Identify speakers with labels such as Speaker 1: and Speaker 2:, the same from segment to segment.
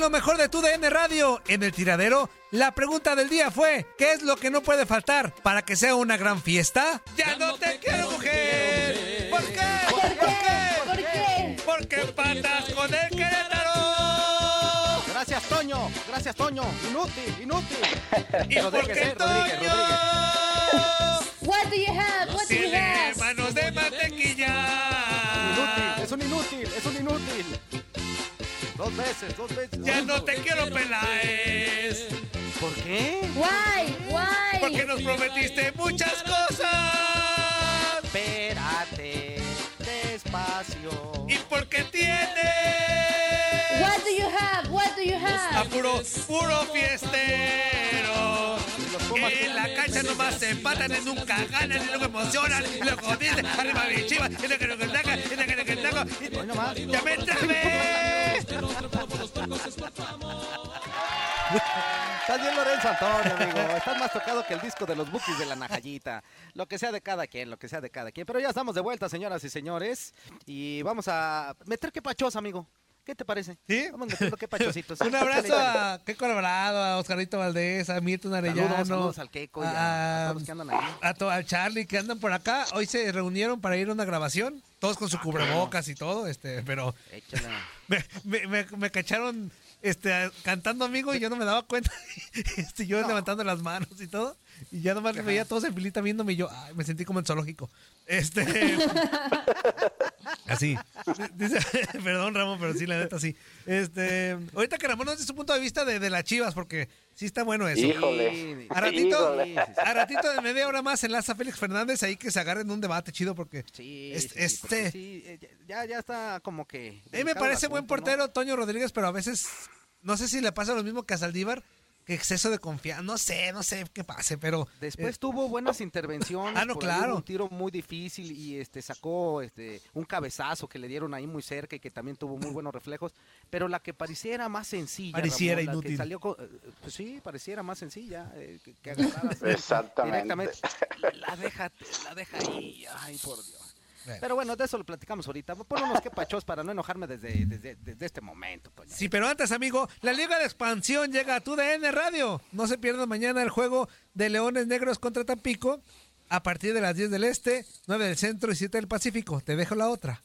Speaker 1: En lo mejor de tu DN Radio, en el tiradero, la pregunta del día fue: ¿Qué es lo que no puede faltar para que sea una gran fiesta? ¡Ya no te quiero, mujer! ¿Por qué? ¿Por qué?
Speaker 2: ¿Por qué?
Speaker 1: Porque patas con el Querétaro.
Speaker 3: Gracias, Toño. Gracias, Toño. Inútil, inútil.
Speaker 1: ¿Y por qué
Speaker 3: eh, Rodríguez?
Speaker 2: What do you have? What do you have?
Speaker 1: manos de mantequilla.
Speaker 3: Dos veces, dos veces.
Speaker 1: Ya no te quiero, Peláez.
Speaker 3: ¿Por qué?
Speaker 2: Why? Why?
Speaker 1: Porque nos prometiste muchas cosas.
Speaker 3: Espérate, despacio.
Speaker 1: Y porque tiene
Speaker 2: What do you have? What do you
Speaker 1: a
Speaker 2: have?
Speaker 1: puro, puro fiestero. En la cancha nomás se empatan y nunca ganan y luego emocionan y luego dicen arriba mi chivas y luego que lo que taca y luego que lo que taca y
Speaker 3: nomás. Estás bien Lorenzo Antonio. Estás más tocado que el disco de los Bookies de la Najayita. Lo que sea de cada quien, lo que sea de cada quien. Pero ya estamos de vuelta, señoras y señores. Y vamos a meter que pachos, amigo. ¿Qué te parece?
Speaker 1: ¿Sí?
Speaker 3: Vamos metiendo que pachositos.
Speaker 1: Un abrazo a Keco Alvarado, a Oscarito Valdés, a Milton Arellano.
Speaker 3: Saludos, saludos al Keiko y a, a todos que andan ahí.
Speaker 1: a to- Charlie que andan por acá. Hoy se reunieron para ir a una grabación, todos con su
Speaker 3: Ah,
Speaker 1: cubrebocas y todo, este, pero me, me- me cacharon este, cantando amigo y yo no me daba cuenta. Este, yo levantando las manos y todo. Y ya nomás veía a todos en filita viéndome y yo ay, me sentí como en zoológico. Este. así. Dice, perdón, Ramón, pero sí, la neta sí. Este. Ahorita que Ramón nos dé su punto de vista de, de las chivas, porque sí está bueno eso.
Speaker 4: Híjole.
Speaker 1: A ratito, a ratito de media hora más enlaza Félix Fernández ahí que se agarren un debate chido porque
Speaker 3: Sí,
Speaker 1: Es-
Speaker 3: sí, porque
Speaker 1: este-
Speaker 3: sí, eh, ya, ya está como que.
Speaker 1: a mí me parece buen portero Toño Rodríguez, pero a veces no sé si le pasa lo mismo que a Saldívar, exceso de confianza, no sé, no sé qué pase, pero
Speaker 3: Después
Speaker 1: eh,
Speaker 3: tuvo buenas intervenciones.
Speaker 1: Ah, no, claro.
Speaker 3: Un tiro muy difícil y este sacó este un cabezazo que le dieron ahí muy cerca y que también tuvo muy buenos reflejos. Pero la que pareciera más sencilla.
Speaker 1: Pareciera
Speaker 3: Ramón, la que
Speaker 1: inútil.
Speaker 3: salió con- eh, pues sí, pareciera más sencilla. eh, que, que agarraras
Speaker 4: Exactamente.
Speaker 3: directamente. La deja, la deja ahí. Ay, por Dios.
Speaker 1: Eh.
Speaker 3: Pero bueno, de eso lo platicamos ahorita. Ponemos que pachos para no enojarme desde, desde, desde este momento.
Speaker 1: Sí, pero antes, amigo, la Liga de Expansión llega a tu DN Radio. No se pierdan mañana el juego de Leones Negros contra Tampico a partir de las 10 del Este, 9 del Centro y 7 del Pacífico. Te dejo la otra.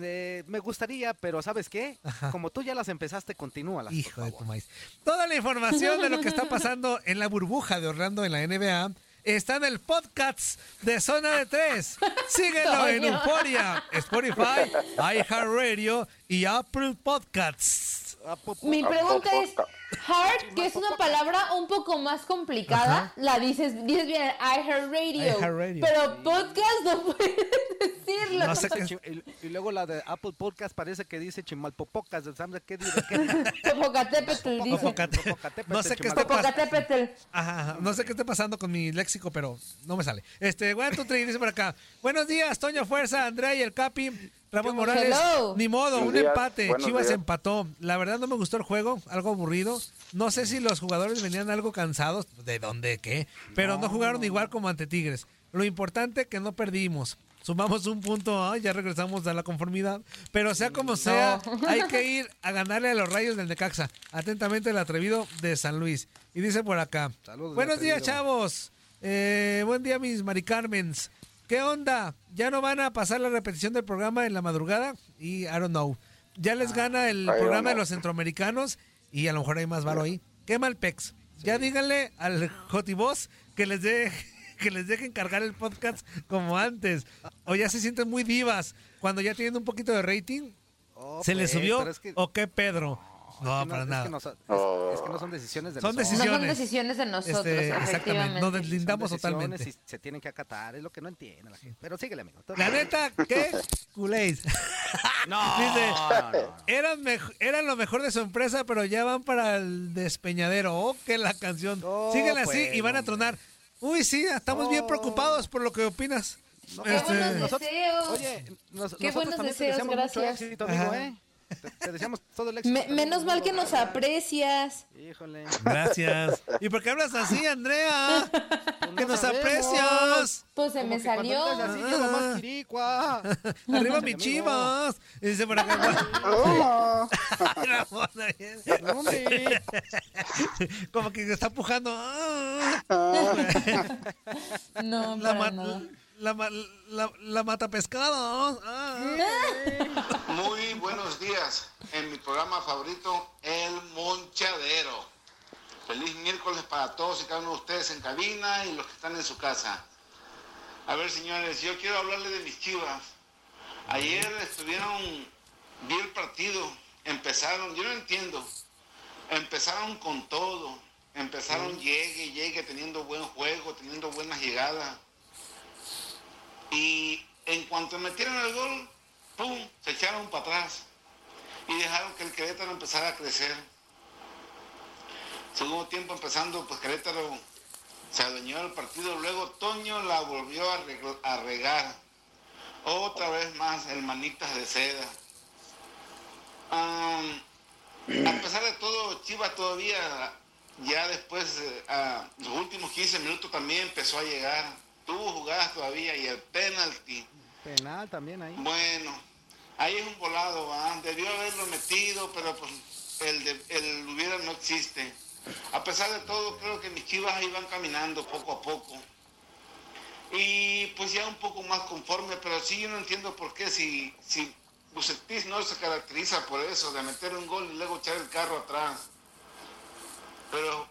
Speaker 3: Eh, me gustaría, pero ¿sabes qué? Como tú ya las empezaste, continúalas. por
Speaker 1: Hijo de
Speaker 3: favor.
Speaker 1: tu maíz. Toda la información de lo que está pasando en la burbuja de Orlando en la NBA está en el podcast de Zona de Tres. Síguelo en. Euforia, Spotify, iHeartRadio y Apple Podcasts.
Speaker 3: Ah, pu- pu-
Speaker 2: Mi pregunta es, heart, que es una palabra un poco más complicada,
Speaker 1: Ajá.
Speaker 2: la dices, dices bien, iHeartRadio.
Speaker 1: iHeartRadio.
Speaker 2: Pero podcast no puedes decirlo.
Speaker 1: No sé qué
Speaker 3: Chi- Y, y luego la de Apple Podcast parece que dice Chimalpopocas. ¿Sabes qué dice?
Speaker 2: Popocatépetl dice.
Speaker 1: No sé qué está pasando. Ajá. No sé qué está pasando con mi léxico, pero no me sale. Este, two, three, dice por acá. Buenos días, Toño Fuerza, Andrea y el Capi. Ramón Morales.
Speaker 2: Hello.
Speaker 1: Ni modo, un
Speaker 4: días,
Speaker 1: empate.
Speaker 4: buenos
Speaker 1: Chivas
Speaker 4: días.
Speaker 1: empató. La verdad no me gustó el juego, algo aburrido. No sé si los jugadores venían algo cansados, de dónde qué, pero no, jugaron igual como ante Tigres. Lo importante que no perdimos. Sumamos un punto, ay, ya regresamos a la conformidad. Pero sea como sea, hay que ir a ganarle a los rayos del Necaxa. Atentamente el atrevido de San Luis. Y dice por acá.
Speaker 3: Saludos,
Speaker 1: Buenos días, chavos. Eh, buen día, mis Mari Carmens. ¿Qué onda? ¿Ya no van a pasar la repetición del programa en la madrugada? Y I don't know. Ya les gana el
Speaker 4: I
Speaker 1: programa de los centroamericanos y a lo mejor hay más varo ahí. Qué mal pex. Ya díganle al Jotiboss que les dé que les dejen cargar el podcast como antes. O ya se sienten muy divas. Cuando ya tienen un poquito de rating,
Speaker 3: Oh,
Speaker 1: ¿se les
Speaker 3: pues,
Speaker 1: subió?
Speaker 3: pero es que-
Speaker 1: ¿O qué Pedro? No,
Speaker 3: que
Speaker 1: para
Speaker 3: es que
Speaker 1: nada.
Speaker 3: no son- es-
Speaker 4: Oh.
Speaker 3: es que no son decisiones de
Speaker 1: Son
Speaker 3: nosotros.
Speaker 2: No son
Speaker 1: Decisiones.
Speaker 2: decisiones de nosotros,
Speaker 1: Este,
Speaker 2: efectivamente.
Speaker 1: Nos deslindamos
Speaker 3: Son decisiones
Speaker 1: totalmente.
Speaker 3: y se tienen que acatar, es lo que no entiende la gente. Pero síguele, amigo.
Speaker 1: La neta, ¿qué? Culéis.
Speaker 3: No,
Speaker 1: Dice,
Speaker 3: no, no.
Speaker 1: Eran, eran lo mejor de su empresa, pero ya van para el despeñadero. Oh, que la canción.
Speaker 3: No,
Speaker 1: Síguela así
Speaker 3: pues,
Speaker 1: y van a
Speaker 3: hombre.
Speaker 1: tronar. Uy, sí, estamos bien
Speaker 3: No.
Speaker 1: preocupados por lo que opinas.
Speaker 3: No,
Speaker 2: Qué
Speaker 1: Este,
Speaker 2: buenos
Speaker 3: nosotros-
Speaker 2: deseos.
Speaker 3: Oye, nos-
Speaker 2: Qué
Speaker 3: nosotros
Speaker 2: buenos deseos,
Speaker 3: deseamos mucho
Speaker 2: gracias.
Speaker 3: éxito, amigo. ¿eh? Te, te deseamos todo el éxito.
Speaker 2: Me- menos mal que nos aprecias.
Speaker 3: Híjole.
Speaker 1: Gracias. ¿Y por qué hablas así, Andrea? que
Speaker 3: no
Speaker 1: nos
Speaker 3: sabemos.
Speaker 1: aprecias.
Speaker 2: Pues se
Speaker 3: Como
Speaker 2: me
Speaker 3: que
Speaker 2: salió.
Speaker 3: digas así, llego más quiricua.
Speaker 1: Arriba mi
Speaker 3: Amigo.
Speaker 1: chivas. Y dice por acá. Como que está pujando. Ah.
Speaker 2: No,
Speaker 1: La,
Speaker 2: para nada.
Speaker 1: La, ma- la, la mata pescado.
Speaker 5: Muy buenos días en mi programa favorito, El Monchadero. Feliz miércoles para todos y cada uno de ustedes en cabina y los que están en su casa. A ver, señores, yo quiero hablarles de mis chivas. Ayer estuvieron, vi el partido, empezaron, yo no entiendo, empezaron con todo, empezaron llegue, llegue, teniendo buen juego, teniendo buenas llegadas. Y en cuanto metieron el gol, ¡pum! Se echaron para atrás y dejaron que el Querétaro empezara a crecer. Segundo tiempo empezando, pues Querétaro se adueñó del partido. Luego Toño la volvió a, reg- a regar. Otra vez más el manitas de seda. A pesar de todo, Chivas todavía, ya después, a los últimos 15 minutos también empezó a llegar. Tuvo jugadas todavía y el penalti.
Speaker 3: Penal también ahí.
Speaker 5: Bueno, ahí es un volado, debió haberlo metido, pero pues el, de- el hubiera no existe. A pesar de todo, creo que mis chivas ahí van caminando poco a poco. Y pues ya un poco más conforme, pero sí yo no entiendo por qué si, si Bucetich no se caracteriza por eso, de meter un gol y luego echar el carro atrás. Pero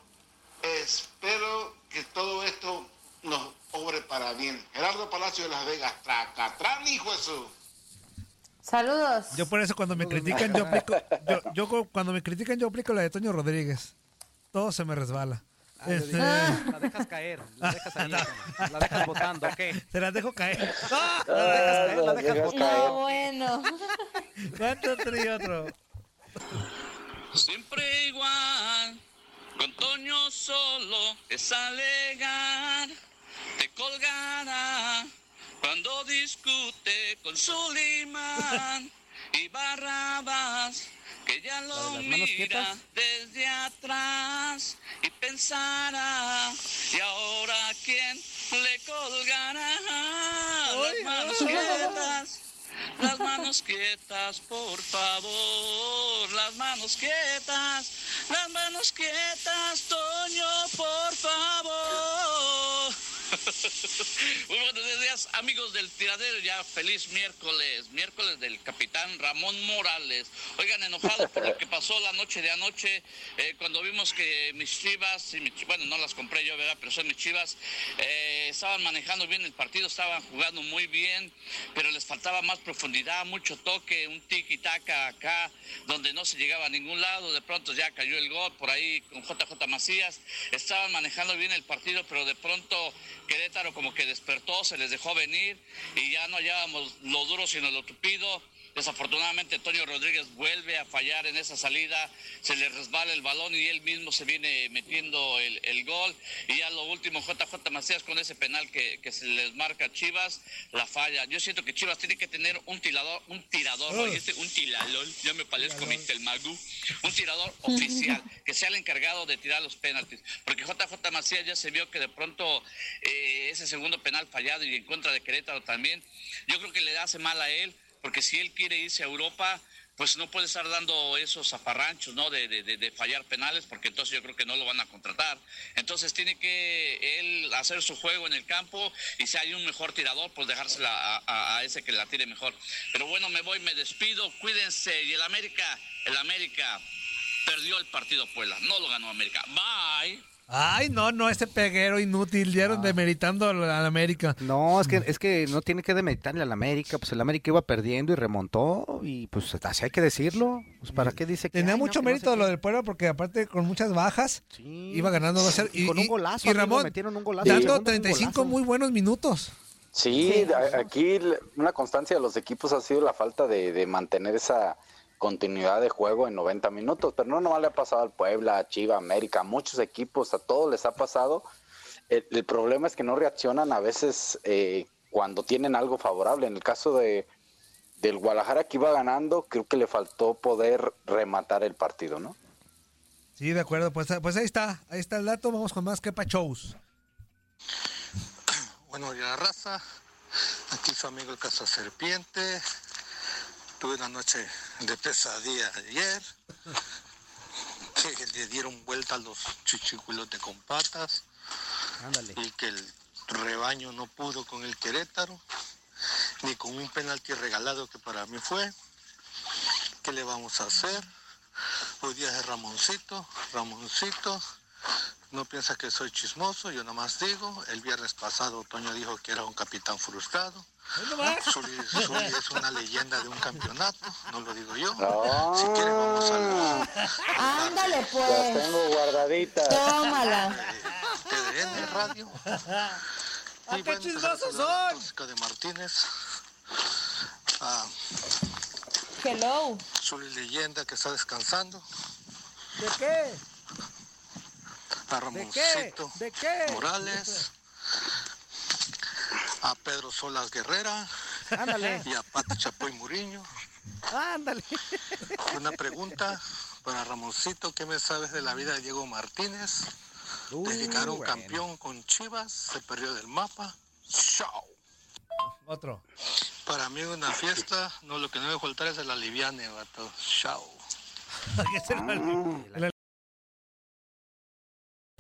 Speaker 5: espero que todo esto nos obre para bien. Gerardo Palacio de Las Vegas, Tracatrán, hijo de su...
Speaker 2: Saludos.
Speaker 1: Yo por eso cuando me critican, yo aplico, yo, yo cu- cuando me critican, yo aplico la de Toño Rodríguez. Todo se me resbala.
Speaker 3: Ah,
Speaker 1: Este,
Speaker 3: La dejas caer, la dejas ahí, la dejas botando, ¿qué?
Speaker 1: se las dejo caer. ¡Ah!
Speaker 3: La dejas caer, la dejas botando.
Speaker 2: No, bueno.
Speaker 1: ¿Cuánto otro y otro?
Speaker 6: Siempre igual, con Toño solo es alegar, te colgará cuando discute con Sulimán y Barrabás, que ya lo
Speaker 3: ¿La de las manos
Speaker 6: mira
Speaker 3: quietas?
Speaker 6: desde atrás y pensará, ¿y ahora quién le colgará? Las manos quietas. Las manos quietas, por favor. Las manos quietas. Las manos quietas, Toño, por favor. Muy buenos días, amigos del tiradero. Ya feliz miércoles, miércoles del capitán Ramón Morales. Oigan, enojado por lo que pasó la noche de anoche, eh, cuando vimos que mis chivas, y mis- bueno, no las compré yo, ¿verdad? Pero son mis chivas, eh, estaban manejando bien el partido, estaban jugando muy bien, pero les faltaba más profundidad, mucho toque, un tiki-taka acá, donde no se llegaba a ningún lado. De pronto ya cayó el gol por ahí con JJ Macías. Estaban manejando bien el partido, pero de pronto Querétaro como que despertó, se les dejó venir y ya no hallábamos lo duro sino lo tupido. Desafortunadamente Antonio Rodríguez vuelve a fallar en esa salida, se le resbala el balón y él mismo se viene metiendo el, el gol. Y ya lo último, JJ Macías con ese penal que, que se les marca a Chivas, la falla. Yo siento que Chivas tiene que tener un tirador, un tirador,
Speaker 4: Oh.
Speaker 6: ¿oíste? un tilalol, ya me parezco mi Telmagu, un tirador oficial, que sea el encargado de tirar los penaltis. Porque JJ Macías ya se vio que de pronto eh, ese segundo penal fallado y en contra de Querétaro también, yo creo que le hace mal a él, porque si él quiere irse a Europa, pues no puede estar dando esos zafarranchos, ¿no? De, de- de- fallar penales, porque entonces yo creo que no lo van a contratar. Entonces tiene que él hacer su juego en el campo y si hay un mejor tirador, pues dejársela a, a- a ese que la tire mejor. Pero bueno, me voy, me despido, cuídense. Y el América, el América perdió el partido Puebla, no lo ganó América. Bye.
Speaker 1: Ay, no, no, este peguero inútil, dieron demeritando al América.
Speaker 3: No, es que, es que no tiene que demeritarle al América, pues el América iba perdiendo y remontó, y pues así hay que decirlo. Pues para qué dice que.
Speaker 1: Tenía
Speaker 3: ay, no,
Speaker 1: mucho
Speaker 3: no
Speaker 1: mérito
Speaker 3: sé
Speaker 1: lo
Speaker 3: qué?
Speaker 1: del pueblo porque aparte con muchas bajas iba ganando 2-0
Speaker 3: Y con un golazo,
Speaker 1: y
Speaker 3: amigo,
Speaker 1: Ramón
Speaker 3: metieron un golazo.
Speaker 1: dando
Speaker 3: Segundo, un
Speaker 1: 35
Speaker 3: golazo.
Speaker 1: muy buenos minutos.
Speaker 4: Sí, aquí una constancia de los equipos ha sido la falta de, de mantener esa continuidad de juego en 90 minutos, pero no nomás le ha pasado al Puebla, a Chiva, América, a muchos equipos, a todos les ha pasado. El, el problema es que no reaccionan a veces eh, cuando tienen algo favorable. En el caso de del Guadalajara que iba ganando, creo que le faltó poder rematar el partido, ¿no?
Speaker 1: Sí, de acuerdo, pues, pues ahí está, ahí está el dato, vamos con más que shows.
Speaker 7: Bueno, ya raza, aquí su amigo el Caso Serpiente. Tuve una noche de pesadilla ayer, que le dieron vuelta a los chichicuilotes con patas
Speaker 3: Ándale.
Speaker 7: y que el rebaño no pudo con el Querétaro, ni con un penalti regalado que para mí fue. ¿Qué le vamos a hacer? Hoy día es Ramoncito, Ramoncito. No piensa que soy chismoso, yo nomás digo. El viernes pasado Toño dijo que era un capitán frustrado. Zuli, Zuli es una leyenda de un campeonato, no lo digo yo. Si quieren vamos a la
Speaker 2: Ándale,
Speaker 4: Las
Speaker 2: pues.
Speaker 4: tengo guardaditas.
Speaker 2: Tómala.
Speaker 7: TDN Radio.
Speaker 1: ¡Ah,
Speaker 7: Y
Speaker 1: qué
Speaker 7: bueno,
Speaker 1: chismosos
Speaker 7: empezar a saludar a Tóxica de Martínez. A
Speaker 2: Hello.
Speaker 7: Zuli Leyenda que está descansando.
Speaker 1: ¿De qué?
Speaker 7: A
Speaker 1: ¿De qué?
Speaker 7: Ramoncito
Speaker 1: ¿De qué?
Speaker 7: Morales. A Pedro Solas Guerrera.
Speaker 3: Ándale.
Speaker 7: Y a Pati Chapoy Muriño.
Speaker 3: Ándale.
Speaker 7: Una pregunta para Ramoncito. ¿Qué me sabes de la vida de Diego Martínez? Dedicaron
Speaker 3: bueno.
Speaker 7: campeón con Chivas. Se perdió del mapa. Chao.
Speaker 1: Otro.
Speaker 7: Para mí una fiesta, no lo que no debe faltar es el aliviane, vato. Chao.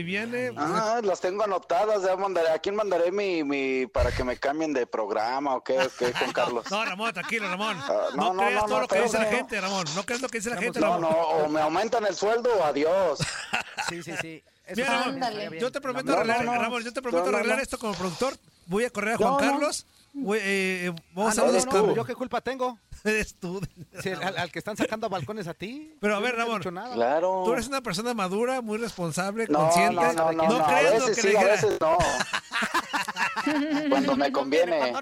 Speaker 1: Liviane, pues,
Speaker 4: Ah, las tengo anotadas, ya mandaré, ¿a quién mandaré mi, mi, para que me cambien de programa o qué, qué, Juan Carlos?
Speaker 1: No, Ramón, tranquilo, Ramón.
Speaker 4: Ah,
Speaker 1: no,
Speaker 4: no, no,
Speaker 1: creas
Speaker 4: no,
Speaker 1: todo
Speaker 4: no,
Speaker 1: lo que dice la gente, Ramón. No creas lo que dice la gente,
Speaker 4: No,
Speaker 1: Ramón.
Speaker 4: no, o me aumentan el sueldo o adiós.
Speaker 3: Sí, sí, sí. Eso
Speaker 1: Mira, Ramón, yo te prometo
Speaker 4: No,
Speaker 1: arreglar,
Speaker 4: no, no.
Speaker 1: Ramón, yo te prometo
Speaker 4: No, no,
Speaker 1: arreglar
Speaker 4: no.
Speaker 1: esto como productor. Voy a correr a Juan
Speaker 4: No, no.
Speaker 1: Carlos. Eh, eh, vamos
Speaker 3: Ah,
Speaker 1: a
Speaker 3: no, no, no. ¿Yo qué culpa tengo?
Speaker 1: Eres tú.
Speaker 3: Sí, al, al que están sacando a balcones a ti.
Speaker 1: Pero a ver, Ramón.
Speaker 4: Claro.
Speaker 1: Tú eres una persona madura, muy responsable,
Speaker 4: No,
Speaker 1: consciente.
Speaker 4: no, no, no, no,
Speaker 1: creas lo que
Speaker 4: sí,
Speaker 1: le
Speaker 4: a
Speaker 1: dijera.
Speaker 4: veces no. Cuando me conviene.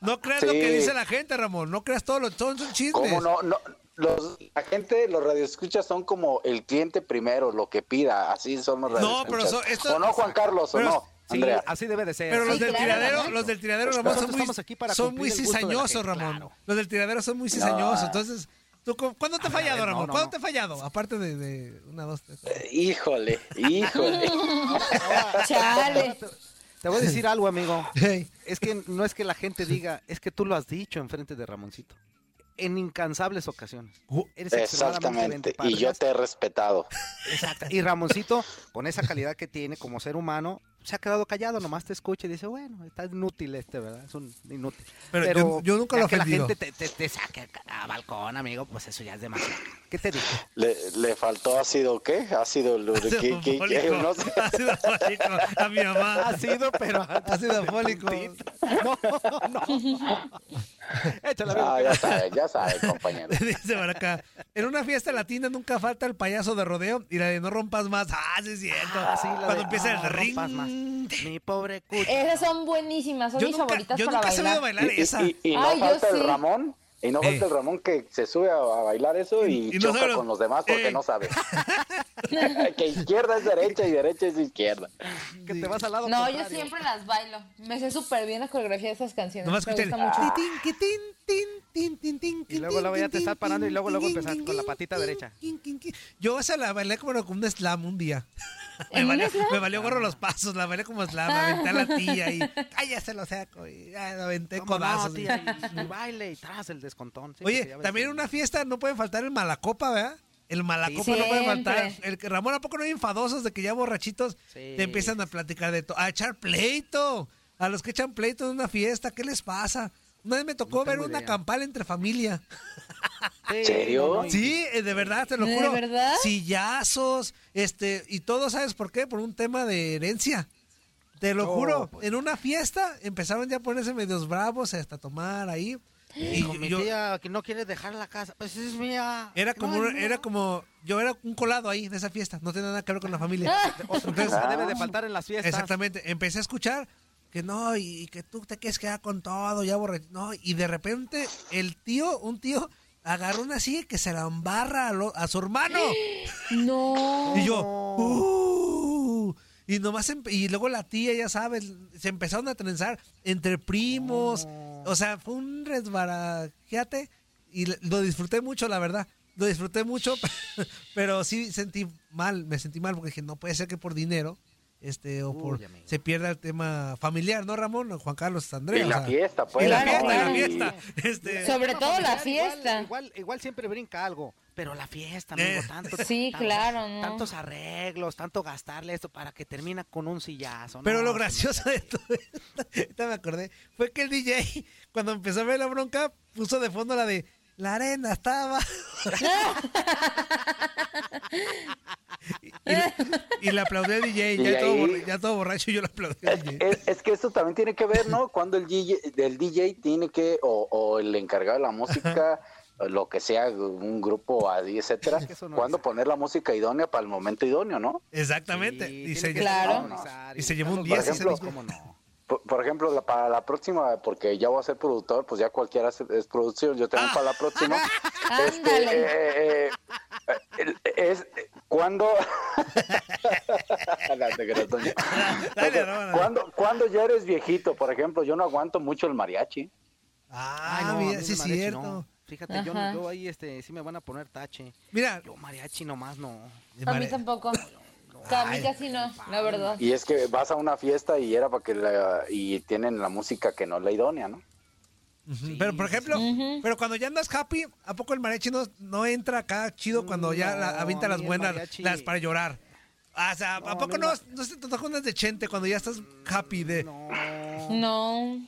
Speaker 1: No creas lo que dice la gente, Ramón. No creas todo lo todo es un chisme.
Speaker 4: ¿Cómo no? no? los, la gente, los radioescuchas son como el cliente primero, lo que pida, así son los
Speaker 1: No,
Speaker 4: radioescuchas.
Speaker 1: pero son- esto-
Speaker 4: ¿O no, Juan Carlos, o
Speaker 1: pero-
Speaker 4: no,
Speaker 3: Sí,
Speaker 4: Andrea?
Speaker 3: así debe de ser.
Speaker 1: Pero los
Speaker 3: Sí,
Speaker 1: del
Speaker 3: claro,
Speaker 1: tiradero, los del tiradero,
Speaker 3: Pues
Speaker 1: Ramón, son muy,
Speaker 3: aquí para
Speaker 1: son muy cizañosos, Ramón.
Speaker 3: claro.
Speaker 1: Los del tiradero son muy
Speaker 4: No.
Speaker 1: cizañosos. Entonces, ¿tú, ¿cuándo te ha
Speaker 3: A ver,
Speaker 1: fallado,
Speaker 3: no,
Speaker 1: Ramón?
Speaker 3: no,
Speaker 1: ¿Cuándo
Speaker 3: no.
Speaker 1: te ha fallado? Aparte de, de una, dos, tres.
Speaker 4: Eh, Híjole, híjole.
Speaker 2: Chale.
Speaker 3: Te voy a decir algo, amigo.
Speaker 1: Hey.
Speaker 3: Es que no es que la gente diga, es que tú lo has dicho enfrente de Ramoncito. En incansables ocasiones. Eres extremadamente
Speaker 4: Exactamente, y yo te he respetado.
Speaker 3: Exacto. Y Ramoncito, con esa calidad que tiene como ser humano, se ha quedado callado, nomás te escucha y dice, bueno, está inútil este, ¿verdad? Es un inútil.
Speaker 1: Pero yo- yo nunca lo he
Speaker 3: que la gente te, te, te saque a balcón, amigo, pues eso ya es demasiado. ¿Qué te digo?
Speaker 4: Le, le faltó ácido, ¿qué? Ácido, lu-
Speaker 1: Ácido
Speaker 4: ¿qué- qué- qué?
Speaker 1: fólico.
Speaker 4: No sé.
Speaker 1: Ácido fólico a mi mamá.
Speaker 3: Ha sido, pero...
Speaker 1: Ácido fólico.
Speaker 3: No, no. Échale, amigo.
Speaker 4: Ah, ya sabe, ya sabe, compañero.
Speaker 1: Dice por acá, en una fiesta latina nunca falta el payaso de rodeo y la de no rompas más. Ah, sí es cierto.
Speaker 3: Ah, sí,
Speaker 1: Cuando
Speaker 3: de,
Speaker 1: empieza
Speaker 3: "No
Speaker 1: el ring.
Speaker 3: rompas más". Mi pobre cucho.
Speaker 2: Esas son buenísimas, son
Speaker 1: Yo
Speaker 2: mis
Speaker 1: nunca-
Speaker 2: favoritas
Speaker 1: yo
Speaker 2: para
Speaker 1: nunca he sabido
Speaker 2: bailar.
Speaker 1: bailar
Speaker 4: Y,
Speaker 1: esa.
Speaker 4: y- y no
Speaker 2: Ay,
Speaker 4: falta el
Speaker 2: sí.
Speaker 4: Ramón, y no
Speaker 1: Eh.
Speaker 4: falta el Ramón que se sube a, a bailar eso y,
Speaker 1: Y no
Speaker 4: choca con los demás porque
Speaker 1: Eh.
Speaker 4: no sabe. que izquierda es derecha y derecha es izquierda.
Speaker 3: Que te vas al lado
Speaker 2: No, yo siempre las bailo. Me sé súper bien la coreografía de esas canciones.
Speaker 1: Nomás
Speaker 2: Me
Speaker 1: escuché
Speaker 2: mucho.
Speaker 3: Y luego, luego ya te estás parando y luego, luego
Speaker 1: tin,
Speaker 3: con la patita derecha.
Speaker 1: Yo esa la bailé como con un slam un día. Me
Speaker 2: ¿En
Speaker 1: valió, me valió gorro los pasos, la bailé como slam, aventé a la tía y cállate lo saco y ya, la aventé
Speaker 3: ¿Cómo no,
Speaker 1: codazos.
Speaker 3: tía? Y, y baile y tras el descontón. Sí,
Speaker 1: Oye,
Speaker 3: ya
Speaker 1: también en una fiesta no puede faltar el malacopa, ¿verdad? El malacopa
Speaker 2: Sí.
Speaker 1: no puede faltar. El que Ramón, ¿a poco no hay enfadosos de que ya borrachitos
Speaker 3: Sí.
Speaker 1: te empiezan a platicar de todo? A echar pleito. A los que echan pleito en una fiesta, ¿qué les pasa? Una vez me tocó
Speaker 3: No
Speaker 1: ver una
Speaker 3: idea.
Speaker 1: campal entre familia.
Speaker 3: Sí,
Speaker 4: serio?
Speaker 1: Sí, de verdad, te lo
Speaker 2: ¿De
Speaker 1: juro.
Speaker 2: verdad?
Speaker 1: Sillazos, este, y todo, ¿sabes por qué? Por un tema de herencia. Te lo
Speaker 3: Oh,
Speaker 1: juro,
Speaker 3: pues.
Speaker 1: en una fiesta empezaron ya a ponerse medios bravos hasta tomar ahí. Y
Speaker 3: Dijo mi
Speaker 1: yo-
Speaker 3: tía que no quiere dejar la casa. Pues es mía.
Speaker 1: Era como, era como, yo era un colado ahí de esa fiesta, no tenía nada que ver con la familia. Entonces,
Speaker 3: debe de faltar en las fiestas.
Speaker 1: exactamente, empecé a escuchar que no, y que tú te quieres quedar con todo, ya borracho, no, y de repente el tío, un tío, agarró una silla que se la embarra a, lo- a su hermano.
Speaker 2: No.
Speaker 1: Y yo, "Uh", y nomás, y luego la tía, ya sabes, se empezaron a trenzar entre primos, o sea, fue un resbarajeate y lo disfruté mucho, la verdad, lo disfruté mucho, pero sí sentí mal, me sentí mal porque dije, no puede ser que por dinero, este, o por,
Speaker 3: Uy,
Speaker 1: se pierda el tema familiar, ¿no, Ramón? Juan Carlos Andrés.
Speaker 4: Y
Speaker 1: o
Speaker 4: la
Speaker 1: sea,
Speaker 4: fiesta, pues.
Speaker 1: y la
Speaker 2: Claro,
Speaker 1: fiesta, y la
Speaker 2: claro.
Speaker 1: fiesta. Este,
Speaker 2: Sobre todo la
Speaker 3: familiar,
Speaker 2: fiesta.
Speaker 3: Igual, igual, siempre brinca algo. Pero la fiesta, amigo,
Speaker 1: Eh.
Speaker 3: tanto,
Speaker 2: Sí,
Speaker 3: tanto-
Speaker 2: claro, ¿no?
Speaker 3: tantos arreglos, tanto gastarle esto para que termina con un sillazo.
Speaker 1: Pero
Speaker 3: no,
Speaker 1: lo
Speaker 3: se me
Speaker 1: gracioso de todo esto, ahorita me acordé, fue que el DJ, cuando empezó a ver la bronca, puso de fondo la de La arena estaba. y, y le aplaudió al DJ,
Speaker 4: Y
Speaker 1: ya, todo,
Speaker 4: ahí-
Speaker 1: borra- ya todo borracho, yo le aplaudí al DJ.
Speaker 4: Es, es que esto también tiene que ver, ¿no? Cuando el DJ, el DJ tiene que, o, o el encargado de la música, o lo que sea, un grupo así, etcétera,
Speaker 3: Es que eso no
Speaker 4: cuando
Speaker 3: es-
Speaker 4: poner la música idónea para el momento idóneo, ¿no?
Speaker 1: Exactamente.
Speaker 3: Sí,
Speaker 1: y, se,
Speaker 2: Claro.
Speaker 1: y se llevó un
Speaker 3: buscar
Speaker 1: 10
Speaker 3: los
Speaker 4: ese
Speaker 3: valores,
Speaker 4: DJ.
Speaker 3: ¿cómo no?
Speaker 4: Por, por ejemplo, la- para la próxima, porque ya voy a ser productor, pues ya cualquiera es, es producción, yo también para la próxima. este, eh, eh, eh, es cuando... No te creas, Toño.
Speaker 1: Dale,
Speaker 4: Ok,
Speaker 1: Ramón.
Speaker 4: ¿Cuándo, cuándo ya eres viejito? Por ejemplo, yo no aguanto mucho el mariachi.
Speaker 1: Ah,
Speaker 3: Ay, no,
Speaker 1: mira, sí es
Speaker 3: mariachi
Speaker 1: cierto.
Speaker 3: no. Fíjate, yo, yo ahí este, sí me van a poner tache.
Speaker 1: Mira,
Speaker 3: Yo mariachi nomás no.
Speaker 2: A mí tampoco. A mí casi no, la verdad.
Speaker 4: Y es que vas a una fiesta y era para que la, y tienen la música que no es la idónea, ¿no?
Speaker 1: Pero por ejemplo, pero cuando ya andas happy, ¿a poco el mariachi no, no entra acá chido cuando ya la, avienta las buenas, las para llorar? Ah, O sea,
Speaker 3: No,
Speaker 1: ¿a poco no, no se te tocan unas de chente cuando ya estás happy de...
Speaker 3: No.
Speaker 2: No.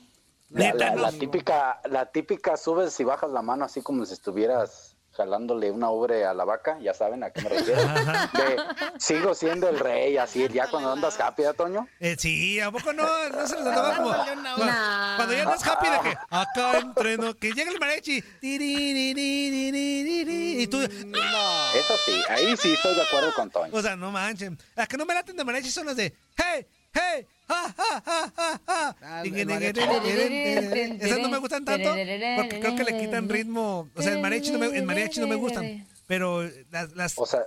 Speaker 4: La, la-
Speaker 1: no.
Speaker 4: la típica, la típica subes y bajas la mano así como si estuvieras jalándole una obra a la vaca, ya saben a qué me refiero. De, sigo siendo el rey, así, ya cuando andas happy, ¿eh, Toño?
Speaker 1: Eh, sí, ¿a poco no? No se les andaba como...
Speaker 2: No.
Speaker 1: Cuando ya andas happy, de que ah. acá entreno, que llega el mariachi, y tú... No.
Speaker 4: Eso sí, ahí sí estoy de acuerdo con Toño.
Speaker 1: O sea, no manchen. Las que no me laten de mariachi son las de, hey, hey, ja, ja, ja, ja.
Speaker 3: Ah.
Speaker 1: Esas no me gustan tanto porque creo que le quitan ritmo. O sea, el mariachi no me, el mariachi no me gustan. Pero las, las...
Speaker 4: O sea,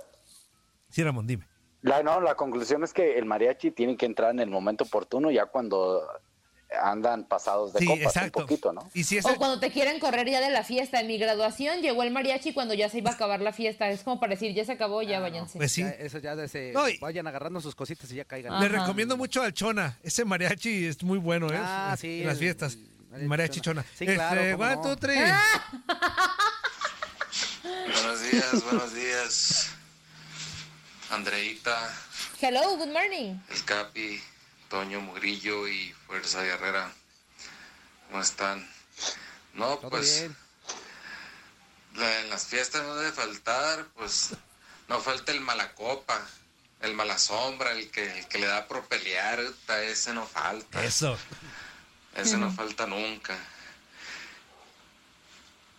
Speaker 1: Sí, Ramón, dime.
Speaker 4: la, no, la conclusión es que el mariachi tiene que entrar en el momento oportuno, ya cuando andan pasados de
Speaker 1: Sí,
Speaker 4: copas
Speaker 1: exacto.
Speaker 4: un poquito, ¿no?
Speaker 1: Y si es
Speaker 2: O
Speaker 1: el-
Speaker 2: cuando te quieren correr ya de la fiesta. En mi graduación llegó el mariachi cuando ya se iba a acabar la fiesta. Es como para decir, ya se acabó, ya váyanse.
Speaker 1: Pues sí.
Speaker 3: Ya, eso ya de ese,
Speaker 1: No, y-
Speaker 3: vayan agarrando sus cositas y ya caigan.
Speaker 1: Le recomiendo mucho al Chona. Ese mariachi es muy bueno, ¿eh?
Speaker 3: Ah, sí,
Speaker 1: En las fiestas. El mariachi Chona.
Speaker 3: Sí, claro,
Speaker 1: Este,
Speaker 3: cómo
Speaker 1: one,
Speaker 3: no.
Speaker 1: two, three.
Speaker 8: Buenos días, buenos días. Andreita,
Speaker 2: Hello, good morning.
Speaker 8: el Capi, Toño Mugrillo y Fuerza Guerrera. ¿Cómo están? No,
Speaker 3: Todo
Speaker 8: pues
Speaker 3: bien.
Speaker 8: la- en las fiestas no debe faltar, pues no falta el mala copa, el mala sombra, el que, el que le da por pelear, ese no falta.
Speaker 1: Eso.
Speaker 8: Ese no falta nunca.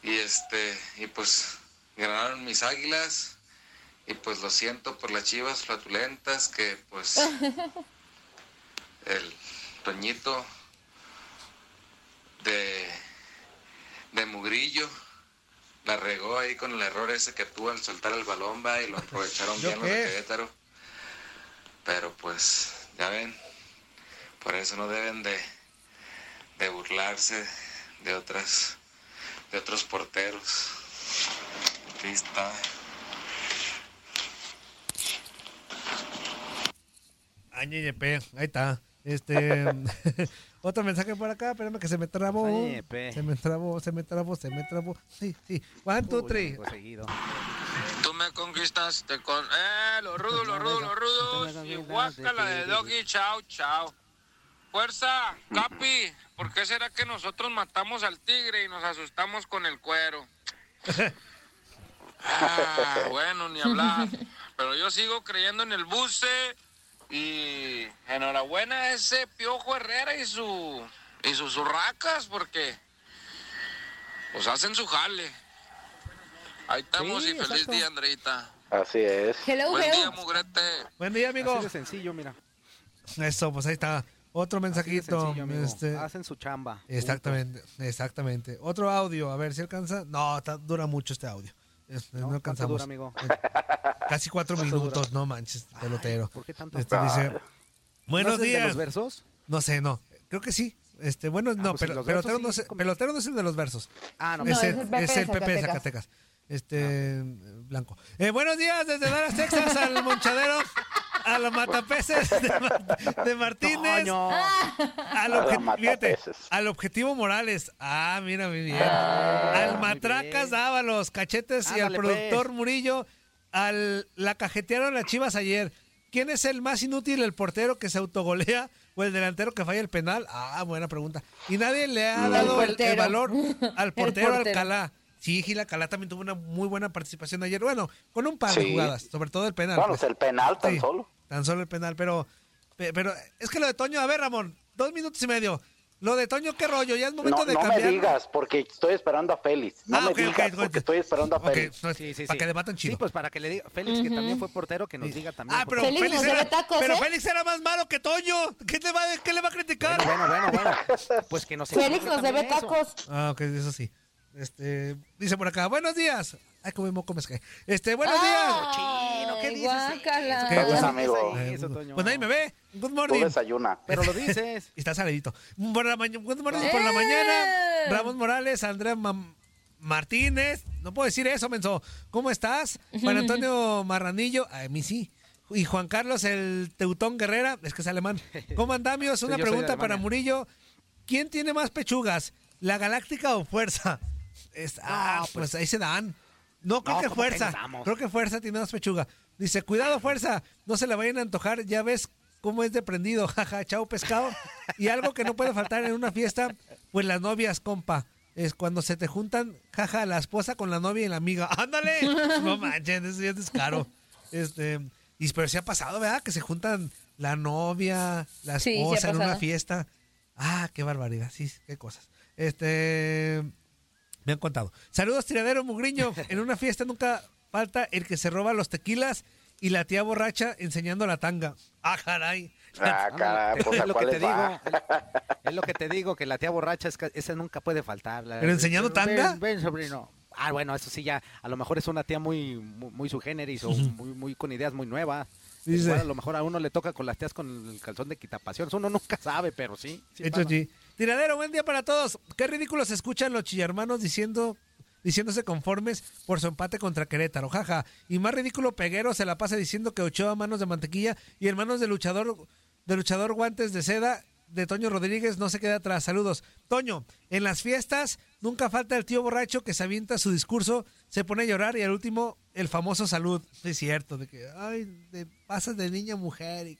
Speaker 8: Y este, y pues ganaron mis águilas. Y pues lo siento por las chivas flatulentas que pues el Toñito de, de Mugrillo la regó ahí con el error ese que tuvo al soltar el balón va y lo aprovecharon
Speaker 1: ¿Yo
Speaker 8: bien los de? Querétaro. Pero pues, ya ven, por eso no deben de, de burlarse de otras de otros porteros. Ahí está.
Speaker 1: Ahí está. Este, otro mensaje por acá, espérame que se me trabó. Se me trabó, se me trabó, se me trabó. Sí, sí. One, two, three.
Speaker 3: pues, seguido.
Speaker 9: Tú me conquistaste con... ¡Eh, los rudos, los rudos, los rudos! Y guácala de Doggy, chao, chao. Fuerza, Capi, ¿por qué será que nosotros matamos al tigre y nos asustamos con el cuero? Ah, bueno, ni hablar. Pero yo sigo creyendo en el buce y enhorabuena a ese Piojo Herrera y su y sus urracas porque pues hacen su jale. Ahí estamos
Speaker 3: Sí,
Speaker 9: y feliz
Speaker 3: exacto.
Speaker 9: día, Andreita.
Speaker 4: Así es.
Speaker 2: Hello,
Speaker 9: Buen
Speaker 2: hello.
Speaker 9: día, mugrete.
Speaker 1: Buen día, amigo.
Speaker 3: Así de sencillo, mira.
Speaker 1: Eso, pues ahí está. Otro mensajito.
Speaker 3: sencillo,
Speaker 1: este,
Speaker 3: Hacen su chamba.
Speaker 1: exactamente, exactamente. Otro audio, a ver si alcanza. No, está- dura mucho este audio. Este, no,
Speaker 3: ¿No? ¿Cuánto
Speaker 1: alcanzamos.
Speaker 3: dura, amigo?
Speaker 1: Casi cuatro
Speaker 3: ¿Cuánto
Speaker 1: minutos,
Speaker 3: dura?
Speaker 1: no manches, pelotero.
Speaker 3: ¿Por qué tanto?
Speaker 1: Este dice, buenos
Speaker 3: ¿No es el de
Speaker 1: días.
Speaker 3: los versos?
Speaker 1: No sé, no. Creo que sí. Este, bueno, no,
Speaker 3: pues
Speaker 1: pero, pelotero, no es, pelotero no es el de los versos.
Speaker 3: Ah, no.
Speaker 1: Es,
Speaker 2: es
Speaker 1: el, es
Speaker 2: de
Speaker 1: el Pepe de
Speaker 2: Zacatecas.
Speaker 1: Zacatecas. Este, Blanco. Eh, buenos días desde Dallas, Texas, al Monchadero, a los matapeces de, Mar- de Martínez,
Speaker 3: Toño.
Speaker 1: al,
Speaker 4: A
Speaker 1: obje-
Speaker 4: los
Speaker 1: fíjate,
Speaker 4: matapeces.
Speaker 1: al Objetivo Morales. Ah, mira, muy bien.
Speaker 3: Ah,
Speaker 1: al Matracas
Speaker 3: bien.
Speaker 1: Dávalos, Cachetes y al
Speaker 3: pues.
Speaker 1: productor Murillo. Al, la cajetearon las chivas ayer. ¿Quién es el más inútil, el portero que se autogolea o el delantero que falla el penal? Ah, buena pregunta. Y nadie le ha dado el, valor al
Speaker 2: El
Speaker 1: portero
Speaker 2: portero.
Speaker 1: Alcalá. Sí, Gil Alcalá también tuvo una muy buena participación ayer. Bueno, con un par de
Speaker 4: Sí.
Speaker 1: jugadas, sobre todo el penal.
Speaker 4: Bueno,
Speaker 1: pues.
Speaker 4: el penal tan
Speaker 1: Sí,
Speaker 4: solo.
Speaker 1: Tan solo el penal, pero, pe- pero es que lo de Toño, a ver, Ramón, dos minutos y medio. Lo de Toño, ¿qué rollo? Ya es momento
Speaker 4: No,
Speaker 1: de
Speaker 4: no me
Speaker 1: cambiar.
Speaker 4: digas, porque estoy esperando a Félix. No
Speaker 1: Ah,
Speaker 4: me
Speaker 1: ok, ok,
Speaker 4: digas,
Speaker 1: ok.
Speaker 4: porque estoy esperando a Félix.
Speaker 1: no,
Speaker 3: Sí, sí,
Speaker 1: para
Speaker 3: sí.
Speaker 1: que debatan chido.
Speaker 3: Sí, pues para que le diga. Félix, que también fue portero, que nos diga también.
Speaker 1: Ah, pero
Speaker 2: Félix
Speaker 1: Félix, era,
Speaker 2: tacos,
Speaker 1: pero
Speaker 2: ¿eh?
Speaker 1: Félix era más malo que Toño. ¿Qué, te va, qué le va a criticar?
Speaker 3: Bueno, bueno, bueno, bueno. Pues que nos
Speaker 2: Félix nos debe
Speaker 3: también eso.
Speaker 2: tacos.
Speaker 1: Ah, ok, eso sí. Este, dice por acá, buenos días. Ay, como moco me cae. Este, buenos días.
Speaker 3: Chino, ¿qué dices?
Speaker 2: guácala.
Speaker 1: ¿Qué?
Speaker 4: Pues, amigo,
Speaker 1: Eh,
Speaker 3: Eso, Toño.
Speaker 1: pues nadie me ve. Good
Speaker 4: tú
Speaker 1: morning.
Speaker 4: desayuna.
Speaker 3: Pero lo dices.
Speaker 1: Y está saladito. Por la, maña- good morning por la mañana. Ramón Morales, Andrea Mam- Martínez. No puedo decir eso, menso. ¿Cómo estás? Juan Antonio Marranillo. A mí sí. Y Juan Carlos, el Teutón Guerrera. Es que es alemán. ¿Cómo andamios? Una pregunta para. Murillo. ¿Quién tiene más pechugas? ¿La Galáctica o Fuerza? Es- ah, pues, ahí se dan. No, creo
Speaker 3: No,
Speaker 1: que
Speaker 3: ¿cómo que
Speaker 1: Fuerza. Creo que Fuerza tiene más pechuga. Dice, cuidado, Fuerza. No se la vayan a antojar. Ya ves cómo es de prendido. Jaja, chao, pescado. Y algo que no puede faltar en una fiesta, pues las novias, compa. Es cuando se te juntan, jaja, la esposa con la novia y la amiga. ¡Ándale! No manches, eso ya es descaro. Este, y pero sí ha pasado, ¿verdad? Que se juntan la novia, la
Speaker 2: Sí, sí ha
Speaker 1: esposa en una fiesta. Ah, qué barbaridad. Sí, qué cosas. Este, me han contado. Saludos, tiradero Mugriño. En una fiesta nunca falta el que se roba los tequilas y la tía borracha enseñando la tanga. Ah, caray.
Speaker 4: Ah, caray, pues
Speaker 3: es lo que te
Speaker 4: va?
Speaker 3: digo. Es lo que te digo, que la tía borracha, es que esa nunca puede faltar. La-
Speaker 1: ¿Pero enseñando tanga?
Speaker 3: Ven, sobrino. Ah, bueno, eso sí ya, a lo mejor es una tía muy, muy, muy su generis o muy, muy con ideas muy nuevas.
Speaker 1: Dice-
Speaker 3: Igual a lo mejor a uno le toca con las tías con el calzón de quitapasiones. Uno nunca sabe, pero sí. sí
Speaker 1: Hecho
Speaker 3: pasa.
Speaker 1: sí. Tiradero, buen día para todos. Qué ridículos se escuchan los chillarmanos diciendo diciéndose conformes por su empate contra Querétaro, jaja. Y más ridículo Peguero se la pasa diciendo que Ochoa manos de mantequilla y en manos de luchador de luchador guantes de seda de Toño Rodríguez no se queda atrás. Saludos. Toño, en las fiestas nunca falta el tío borracho que se avienta su discurso, se pone a llorar y al último el famoso salud. Es cierto, de que, ay, de, pasas de niña mujer. y-